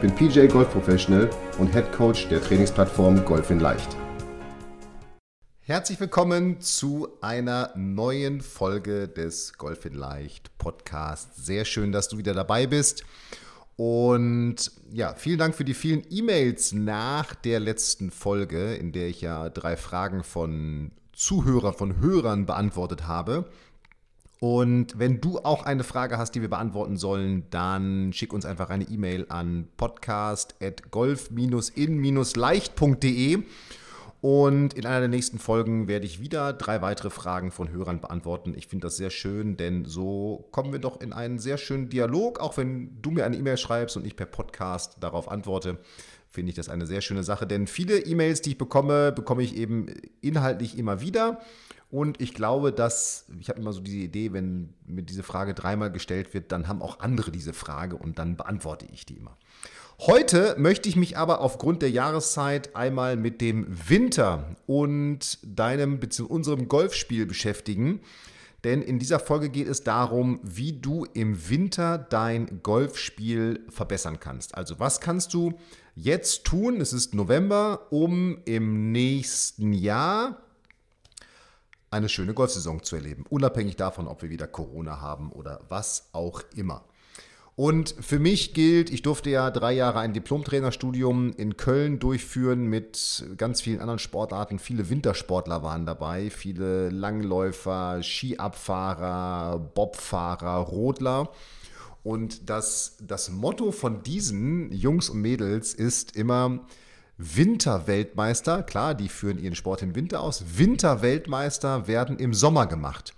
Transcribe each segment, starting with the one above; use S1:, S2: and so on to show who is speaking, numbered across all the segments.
S1: bin PJ Golf Professional und Head Coach der Trainingsplattform Golf in Leicht. Herzlich willkommen zu einer neuen Folge des Golf in Leicht Podcasts. Sehr schön, dass du wieder dabei bist. Und ja, vielen Dank für die vielen E-Mails nach der letzten Folge, in der ich ja drei Fragen von Zuhörern, von Hörern beantwortet habe. Und wenn du auch eine Frage hast, die wir beantworten sollen, dann schick uns einfach eine E-Mail an podcast.golf-in-leicht.de. Und in einer der nächsten Folgen werde ich wieder drei weitere Fragen von Hörern beantworten. Ich finde das sehr schön, denn so kommen wir doch in einen sehr schönen Dialog. Auch wenn du mir eine E-Mail schreibst und ich per Podcast darauf antworte, finde ich das eine sehr schöne Sache. Denn viele E-Mails, die ich bekomme, bekomme ich eben inhaltlich immer wieder. Und ich glaube, dass, ich habe immer so diese Idee, wenn mir diese Frage dreimal gestellt wird, dann haben auch andere diese Frage und dann beantworte ich die immer. Heute möchte ich mich aber aufgrund der Jahreszeit einmal mit dem Winter und deinem bzw. unserem Golfspiel beschäftigen. Denn in dieser Folge geht es darum, wie du im Winter dein Golfspiel verbessern kannst. Also was kannst du jetzt tun, es ist November, um im nächsten Jahr eine schöne Golfsaison zu erleben, unabhängig davon, ob wir wieder Corona haben oder was auch immer. Und für mich gilt, ich durfte ja drei Jahre ein Diplomtrainerstudium in Köln durchführen mit ganz vielen anderen Sportarten. Viele Wintersportler waren dabei, viele Langläufer, Skiabfahrer, Bobfahrer, Rodler. Und das, das Motto von diesen Jungs und Mädels ist immer, Winterweltmeister, klar, die führen ihren Sport im Winter aus, Winterweltmeister werden im Sommer gemacht.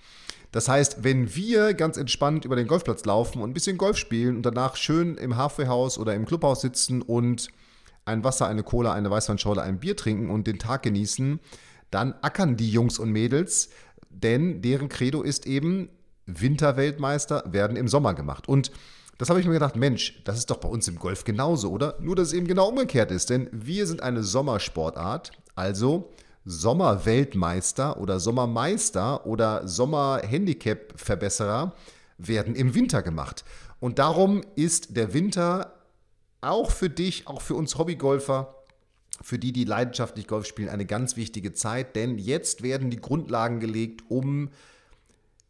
S1: Das heißt, wenn wir ganz entspannt über den Golfplatz laufen und ein bisschen Golf spielen und danach schön im Halfway-Haus oder im Clubhaus sitzen und ein Wasser, eine Cola, eine Weißweinschorle, ein Bier trinken und den Tag genießen, dann ackern die Jungs und Mädels, denn deren Credo ist eben, Winterweltmeister werden im Sommer gemacht. Und das habe ich mir gedacht, Mensch, das ist doch bei uns im Golf genauso, oder? Nur, dass es eben genau umgekehrt ist, denn wir sind eine Sommersportart, also Sommerweltmeister oder Sommermeister oder Sommerhandicap-Verbesserer werden im Winter gemacht. Und darum ist der Winter auch für dich, auch für uns Hobbygolfer, für die, die leidenschaftlich Golf spielen, eine ganz wichtige Zeit, denn jetzt werden die Grundlagen gelegt, um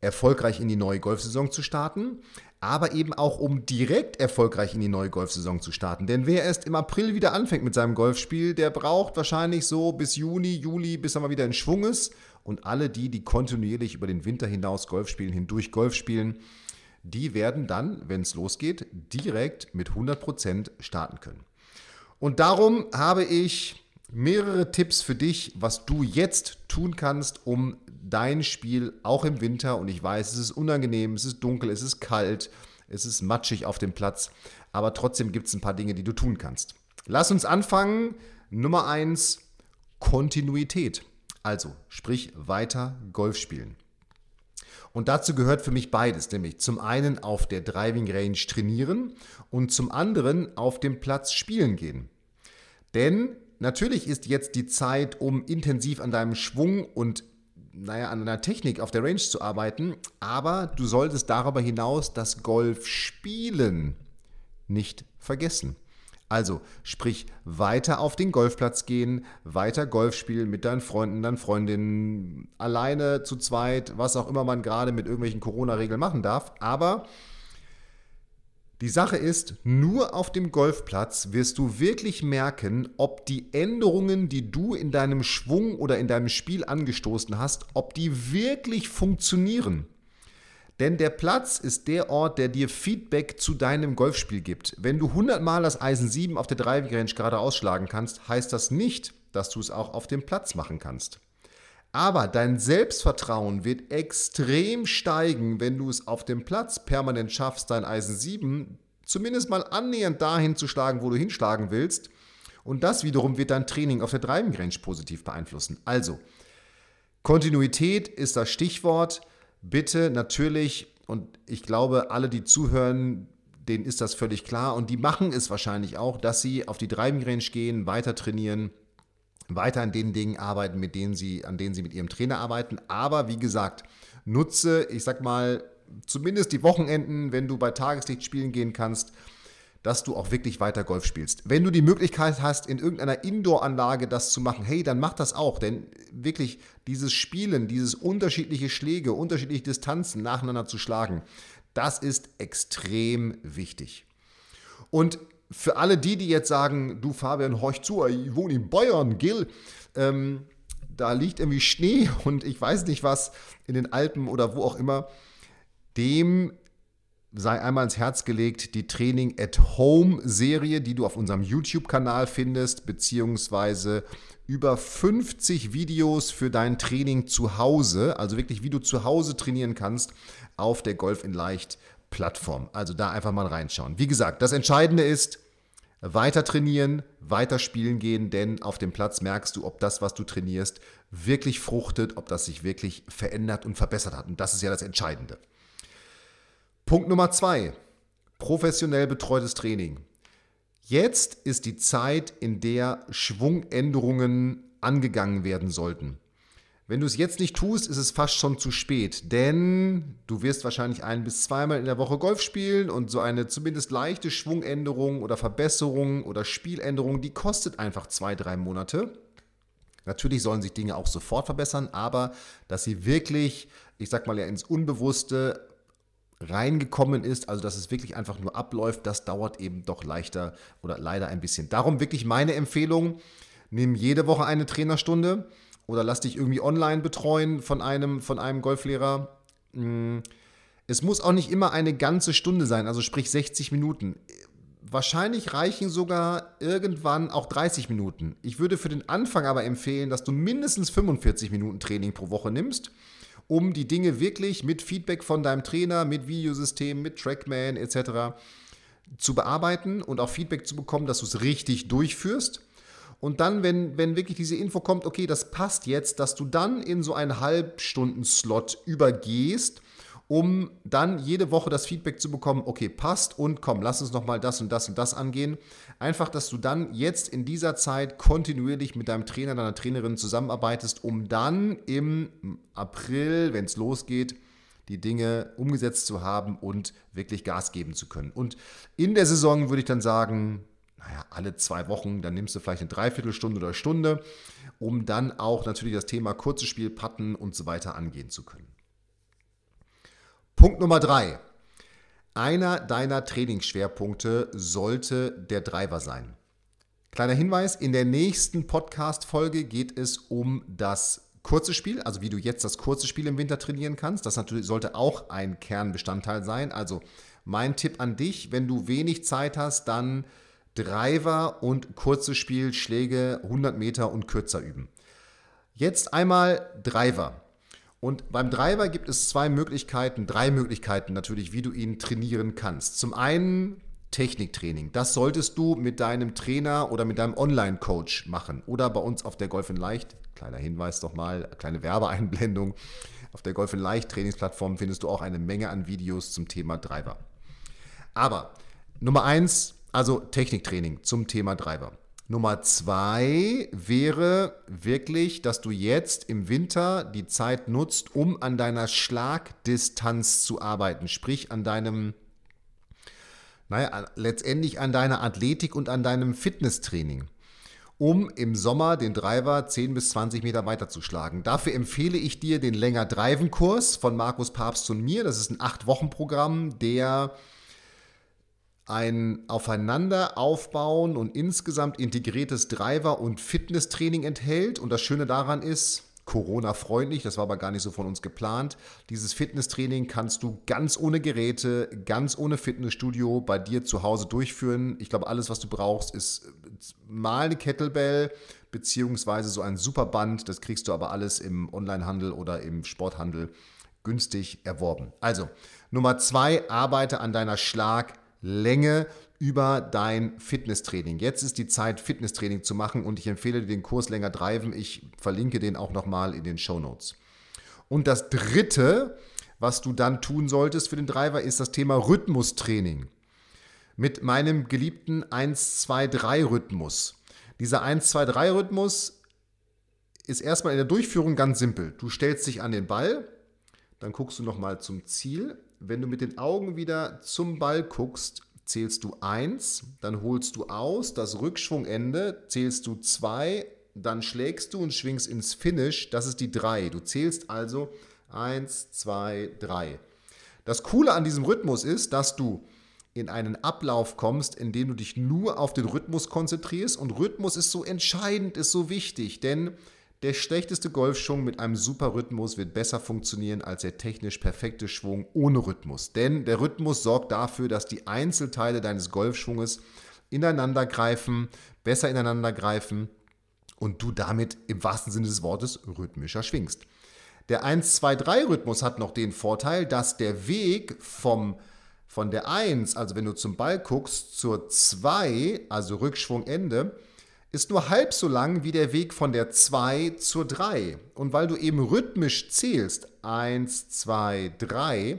S1: erfolgreich in die neue Golfsaison zu starten aber eben auch um direkt erfolgreich in die neue Golfsaison zu starten. Denn wer erst im April wieder anfängt mit seinem Golfspiel, der braucht wahrscheinlich so bis Juni, Juli, bis er mal wieder in Schwung ist. Und alle die, die kontinuierlich über den Winter hinaus Golf spielen, hindurch Golf spielen, die werden dann, wenn es losgeht, direkt mit 100% starten können. Und darum habe ich mehrere Tipps für dich, was du jetzt tun kannst, um dein Spiel auch im Winter, und ich weiß, es ist unangenehm, es ist dunkel, es ist kalt, es ist matschig auf dem Platz, aber trotzdem gibt es ein paar Dinge, die du tun kannst. Lass uns anfangen. Nummer eins, Kontinuität. Also, sprich weiter Golf spielen. Und dazu gehört für mich beides, nämlich zum einen auf der Driving Range trainieren und zum anderen auf dem Platz spielen gehen. Denn natürlich ist jetzt die Zeit, um intensiv an deinem Schwung und naja, an einer Technik auf der Range zu arbeiten, aber du solltest darüber hinaus das Golf spielen nicht vergessen. Also, sprich, weiter auf den Golfplatz gehen, weiter Golf spielen mit deinen Freunden, deinen Freundinnen, alleine, zu zweit, was auch immer man gerade mit irgendwelchen Corona-Regeln machen darf, aber die Sache ist, nur auf dem Golfplatz wirst du wirklich merken, ob die Änderungen, die du in deinem Schwung oder in deinem Spiel angestoßen hast, ob die wirklich funktionieren. Denn der Platz ist der Ort, der dir Feedback zu deinem Golfspiel gibt. Wenn du 100 Mal das Eisen 7 auf der Driving Range gerade ausschlagen kannst, heißt das nicht, dass du es auch auf dem Platz machen kannst. Aber dein Selbstvertrauen wird extrem steigen, wenn du es auf dem Platz permanent schaffst, dein Eisen 7 zumindest mal annähernd dahin zu schlagen, wo du hinschlagen willst. Und das wiederum wird dein Training auf der Driving Range positiv beeinflussen. Also, Kontinuität ist das Stichwort. Bitte natürlich, und ich glaube, alle, die zuhören, denen ist das völlig klar und die machen es wahrscheinlich auch, dass sie auf die Driving Range gehen, weiter trainieren, weiter an den Dingen arbeiten, mit denen sie, an denen sie mit ihrem Trainer arbeiten. Aber wie gesagt, nutze, ich sag mal, zumindest die Wochenenden, wenn du bei Tageslicht spielen gehen kannst, dass du auch wirklich weiter Golf spielst. Wenn du die Möglichkeit hast, in irgendeiner Indoor-Anlage das zu machen, hey, dann mach das auch. Denn wirklich dieses Spielen, dieses unterschiedliche Schläge, unterschiedliche Distanzen nacheinander zu schlagen, das ist extrem wichtig. Und für alle die, die jetzt sagen, du Fabian, horch zu, ich wohne in Bayern, Gil, ähm, da liegt irgendwie Schnee und ich weiß nicht was in den Alpen oder wo auch immer, dem sei einmal ins Herz gelegt die Training at Home Serie, die du auf unserem YouTube-Kanal findest, beziehungsweise über 50 Videos für dein Training zu Hause, also wirklich wie du zu Hause trainieren kannst auf der Golf in Leicht Plattform. Also da einfach mal reinschauen. Wie gesagt, das Entscheidende ist, weiter trainieren, weiter spielen gehen, denn auf dem Platz merkst du, ob das, was du trainierst, wirklich fruchtet, ob das sich wirklich verändert und verbessert hat. Und das ist ja das Entscheidende. Punkt Nummer zwei, professionell betreutes Training. Jetzt ist die Zeit, in der Schwungänderungen angegangen werden sollten. Wenn du es jetzt nicht tust, ist es fast schon zu spät, denn du wirst wahrscheinlich ein bis zweimal in der Woche Golf spielen und so eine zumindest leichte Schwungänderung oder Verbesserung oder Spieländerung, die kostet einfach zwei, drei Monate. Natürlich sollen sich Dinge auch sofort verbessern, aber dass sie wirklich, ich sag mal ja, ins Unbewusste reingekommen ist, also dass es wirklich einfach nur abläuft, das dauert eben doch leichter oder leider ein bisschen. Darum wirklich meine Empfehlung, nimm jede Woche eine Trainerstunde oder lass dich irgendwie online betreuen von einem, von einem Golflehrer. Mm, es muss auch nicht immer eine ganze Stunde sein, also sprich 60 Minuten. Wahrscheinlich reichen sogar irgendwann auch 30 Minuten. Ich würde für den Anfang aber empfehlen, dass du mindestens 45 Minuten Training pro Woche nimmst um die Dinge wirklich mit Feedback von deinem Trainer, mit Videosystem, mit Trackman etc. zu bearbeiten und auch Feedback zu bekommen, dass du es richtig durchführst. Und dann, wenn, wenn wirklich diese Info kommt, okay, das passt jetzt, dass du dann in so einen Halbstunden-Slot übergehst um dann jede Woche das Feedback zu bekommen, okay, passt und komm, lass uns nochmal das und das und das angehen. Einfach, dass du dann jetzt in dieser Zeit kontinuierlich mit deinem Trainer, deiner Trainerin zusammenarbeitest, um dann im April, wenn es losgeht, die Dinge umgesetzt zu haben und wirklich Gas geben zu können. Und in der Saison würde ich dann sagen, naja, alle zwei Wochen, dann nimmst du vielleicht eine Dreiviertelstunde oder Stunde, um dann auch natürlich das Thema kurzes Spiel, Patten und so weiter angehen zu können. Punkt Nummer drei. Einer deiner Trainingsschwerpunkte sollte der Driver sein. Kleiner Hinweis, in der nächsten Podcast-Folge geht es um das kurze Spiel, also wie du jetzt das kurze Spiel im Winter trainieren kannst. Das natürlich sollte auch ein Kernbestandteil sein. Also mein Tipp an dich, wenn du wenig Zeit hast, dann Driver und kurzes Spiel, Schläge 100 Meter und kürzer üben. Jetzt einmal Driver. Und beim Driver gibt es zwei Möglichkeiten, drei Möglichkeiten natürlich, wie du ihn trainieren kannst. Zum einen Techniktraining. Das solltest du mit deinem Trainer oder mit deinem Online-Coach machen. Oder bei uns auf der Golf in Leicht, kleiner Hinweis doch mal, kleine Werbeeinblendung. Auf der Golf in Leicht Trainingsplattform findest du auch eine Menge an Videos zum Thema Driver. Aber Nummer eins, also Techniktraining zum Thema Driver. Nummer zwei wäre wirklich, dass du jetzt im Winter die Zeit nutzt, um an deiner Schlagdistanz zu arbeiten, sprich an deinem, naja, letztendlich an deiner Athletik und an deinem Fitnesstraining, um im Sommer den Driver 10 bis 20 Meter weiter zu schlagen. Dafür empfehle ich dir den länger Driven-Kurs von Markus Papst und mir. Das ist ein 8-Wochen-Programm, der ein Aufeinander aufbauen und insgesamt integriertes Driver- und Fitnesstraining enthält. Und das Schöne daran ist, Corona-freundlich, das war aber gar nicht so von uns geplant. Dieses Fitnesstraining kannst du ganz ohne Geräte, ganz ohne Fitnessstudio bei dir zu Hause durchführen. Ich glaube, alles, was du brauchst, ist mal eine Kettlebell beziehungsweise so ein Superband. Das kriegst du aber alles im Onlinehandel oder im Sporthandel günstig erworben. Also, Nummer zwei, arbeite an deiner Schlag- Länge über dein Fitnesstraining. Jetzt ist die Zeit, Fitnesstraining zu machen und ich empfehle dir den Kurs länger driven. Ich verlinke den auch nochmal in den Show Notes. Und das dritte, was du dann tun solltest für den Driver, ist das Thema Rhythmustraining. Mit meinem geliebten 1-2-3-Rhythmus. Dieser 1-2-3-Rhythmus ist erstmal in der Durchführung ganz simpel. Du stellst dich an den Ball, dann guckst du nochmal zum Ziel. Wenn du mit den Augen wieder zum Ball guckst, zählst du 1, dann holst du aus, das Rückschwungende, zählst du 2, dann schlägst du und schwingst ins Finish, das ist die 3. Du zählst also 1, 2, 3. Das Coole an diesem Rhythmus ist, dass du in einen Ablauf kommst, in dem du dich nur auf den Rhythmus konzentrierst. Und Rhythmus ist so entscheidend, ist so wichtig, denn der schlechteste Golfschwung mit einem super Rhythmus wird besser funktionieren als der technisch perfekte Schwung ohne Rhythmus. Denn der Rhythmus sorgt dafür, dass die Einzelteile deines Golfschwunges ineinander greifen, besser ineinander greifen und du damit im wahrsten Sinne des Wortes rhythmischer schwingst. Der 1-2-3-Rhythmus hat noch den Vorteil, dass der Weg vom, von der 1, also wenn du zum Ball guckst, zur 2, also Rückschwungende, ist nur halb so lang wie der Weg von der 2 zur 3. Und weil du eben rhythmisch zählst, 1, 2, 3,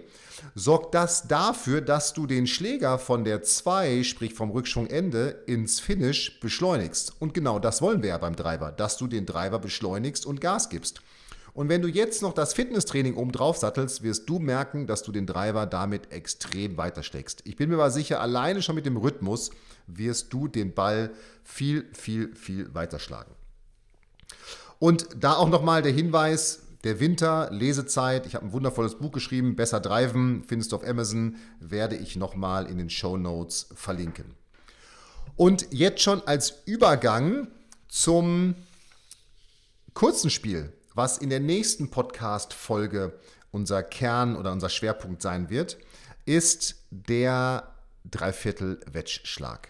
S1: sorgt das dafür, dass du den Schläger von der 2, sprich vom Rückschwungende, ins Finish beschleunigst. Und genau das wollen wir ja beim Driver, dass du den Driver beschleunigst und Gas gibst. Und wenn du jetzt noch das Fitnesstraining oben drauf sattelst, wirst du merken, dass du den Driver damit extrem weitersteckst. Ich bin mir aber sicher, alleine schon mit dem Rhythmus wirst du den Ball viel, viel, viel weiter schlagen. Und da auch nochmal der Hinweis, der Winter, Lesezeit, ich habe ein wundervolles Buch geschrieben, Besser Driven, findest du auf Amazon, werde ich nochmal in den Show Notes verlinken. Und jetzt schon als Übergang zum kurzen Spiel, was in der nächsten Podcast-Folge unser Kern oder unser Schwerpunkt sein wird, ist der Dreiviertel-Wettschlag.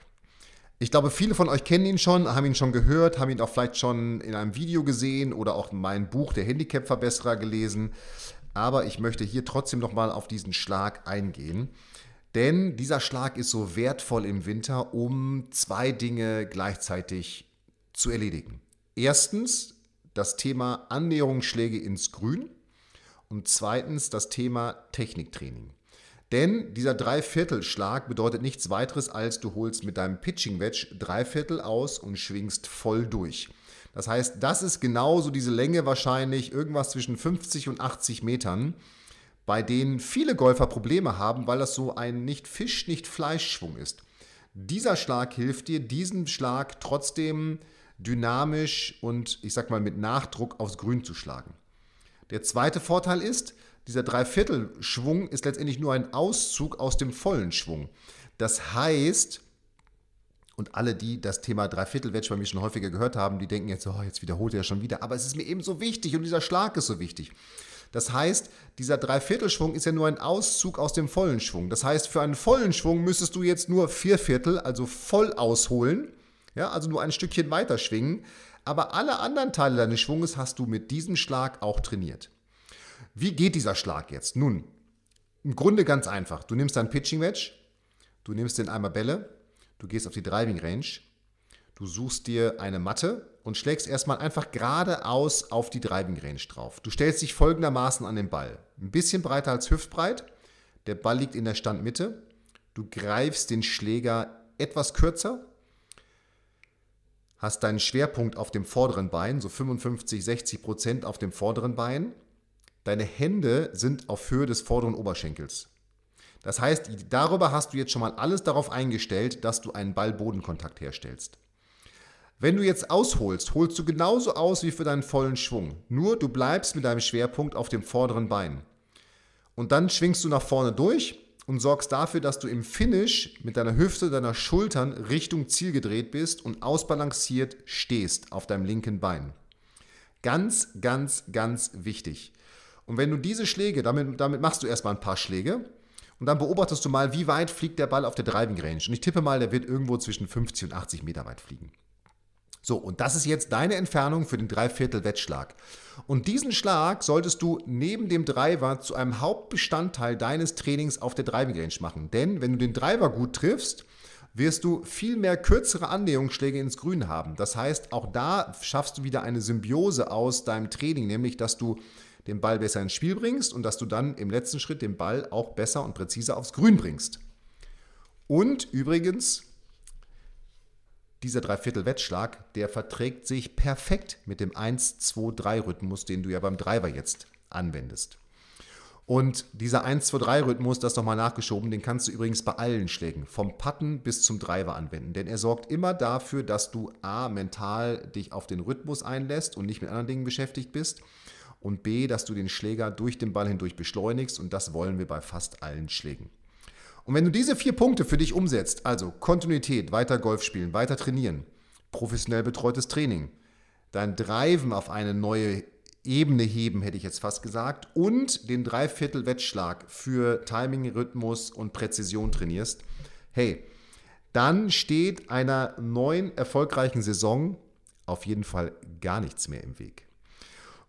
S1: Ich glaube, viele von euch kennen ihn schon, haben ihn schon gehört, haben ihn auch vielleicht schon in einem Video gesehen oder auch mein Buch Der Handicap-Verbesserer gelesen. Aber ich möchte hier trotzdem nochmal auf diesen Schlag eingehen. Denn dieser Schlag ist so wertvoll im Winter, um zwei Dinge gleichzeitig zu erledigen. Erstens das Thema Annäherungsschläge ins Grün und zweitens das Thema Techniktraining. Denn dieser Dreiviertelschlag bedeutet nichts weiteres, als du holst mit deinem Pitching Wedge Dreiviertel aus und schwingst voll durch. Das heißt, das ist genauso diese Länge wahrscheinlich, irgendwas zwischen 50 und 80 Metern, bei denen viele Golfer Probleme haben, weil das so ein nicht Fisch, nicht Fleischschwung ist. Dieser Schlag hilft dir, diesen Schlag trotzdem dynamisch und ich sag mal mit Nachdruck aufs Grün zu schlagen. Der zweite Vorteil ist, dieser Dreiviertelschwung ist letztendlich nur ein Auszug aus dem vollen Schwung. Das heißt, und alle, die das Thema Dreiviertelwedge bei mir schon häufiger gehört haben, die denken jetzt, oh, jetzt wiederholt er schon wieder. Aber es ist mir eben so wichtig und dieser Schlag ist so wichtig. Das heißt, dieser Dreiviertelschwung ist ja nur ein Auszug aus dem vollen Schwung. Das heißt, für einen vollen Schwung müsstest du jetzt nur vier Viertel, also voll ausholen, ja, also nur ein Stückchen weiter schwingen. Aber alle anderen Teile deines Schwunges hast du mit diesem Schlag auch trainiert. Wie geht dieser Schlag jetzt? Nun, im Grunde ganz einfach. Du nimmst dein Pitching Wedge, du nimmst den Eimer Bälle, du gehst auf die Driving Range, du suchst dir eine Matte und schlägst erstmal einfach geradeaus auf die Driving Range drauf. Du stellst dich folgendermaßen an den Ball. Ein bisschen breiter als hüftbreit, der Ball liegt in der Standmitte, du greifst den Schläger etwas kürzer, hast deinen Schwerpunkt auf dem vorderen Bein, so 55, 60 Prozent auf dem vorderen Bein Deine Hände sind auf Höhe des vorderen Oberschenkels. Das heißt, darüber hast du jetzt schon mal alles darauf eingestellt, dass du einen Ball-Bodenkontakt herstellst. Wenn du jetzt ausholst, holst du genauso aus wie für deinen vollen Schwung. Nur du bleibst mit deinem Schwerpunkt auf dem vorderen Bein. Und dann schwingst du nach vorne durch und sorgst dafür, dass du im Finish mit deiner Hüfte, deiner Schultern Richtung Ziel gedreht bist und ausbalanciert stehst auf deinem linken Bein. Ganz, ganz, ganz wichtig. Und wenn du diese Schläge, damit, damit machst du erstmal ein paar Schläge und dann beobachtest du mal, wie weit fliegt der Ball auf der Driving Range. Und ich tippe mal, der wird irgendwo zwischen 50 und 80 Meter weit fliegen. So, und das ist jetzt deine Entfernung für den Dreiviertel-Wettschlag. Und diesen Schlag solltest du neben dem Driver zu einem Hauptbestandteil deines Trainings auf der Driving Range machen. Denn wenn du den Driver gut triffst, wirst du viel mehr kürzere Annäherungsschläge ins Grün haben. Das heißt, auch da schaffst du wieder eine Symbiose aus deinem Training, nämlich dass du den Ball besser ins Spiel bringst und dass du dann im letzten Schritt den Ball auch besser und präziser aufs Grün bringst. Und übrigens, dieser Dreiviertel-Wettschlag, der verträgt sich perfekt mit dem 1-2-3-Rhythmus, den du ja beim Driver jetzt anwendest. Und dieser 1-2-3-Rhythmus, das nochmal nachgeschoben, den kannst du übrigens bei allen Schlägen, vom Putten bis zum Driver anwenden. Denn er sorgt immer dafür, dass du A, mental dich auf den Rhythmus einlässt und nicht mit anderen Dingen beschäftigt bist. Und B, dass du den Schläger durch den Ball hindurch beschleunigst. Und das wollen wir bei fast allen Schlägen. Und wenn du diese vier Punkte für dich umsetzt, also Kontinuität, weiter Golf spielen, weiter trainieren, professionell betreutes Training, dein Driven auf eine neue Ebene heben, hätte ich jetzt fast gesagt, und den Dreiviertel-Wettschlag für Timing, Rhythmus und Präzision trainierst, hey, dann steht einer neuen erfolgreichen Saison auf jeden Fall gar nichts mehr im Weg.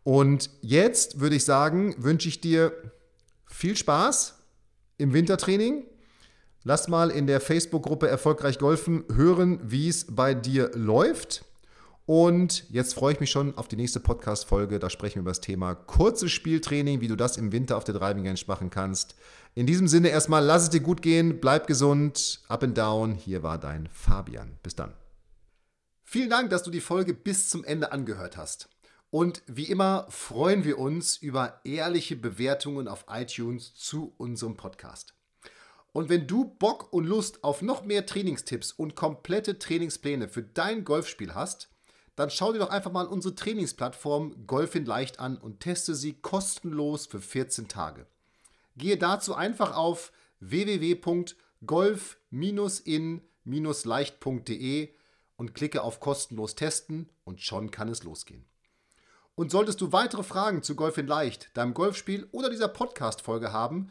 S1: Und jetzt würde ich sagen, wünsche ich dir viel Spaß im Wintertraining. Lass mal in der Facebook-Gruppe Erfolgreich Golfen hören, wie es bei dir läuft. Und jetzt freue ich mich schon auf die nächste Podcast-Folge. Da sprechen wir über das Thema kurzes Spieltraining, wie du das im Winter auf der Driving Range machen kannst. In diesem Sinne erstmal, lass es dir gut gehen, bleib gesund, up and down. Hier war dein Fabian. Bis dann. Vielen Dank, dass du die Folge bis zum Ende angehört hast. Und wie immer freuen wir uns über ehrliche Bewertungen auf iTunes zu unserem Podcast. Und wenn du Bock und Lust auf noch mehr Trainingstipps und komplette Trainingspläne für dein Golfspiel hast, dann schau dir doch einfach mal unsere Trainingsplattform Golfin Leicht an und teste sie kostenlos für 14 Tage. Gehe dazu einfach auf www.golf-in-leicht.de und klicke auf kostenlos testen und schon kann es losgehen. Und solltest du weitere Fragen zu Golf in Leicht, deinem Golfspiel oder dieser Podcast-Folge haben,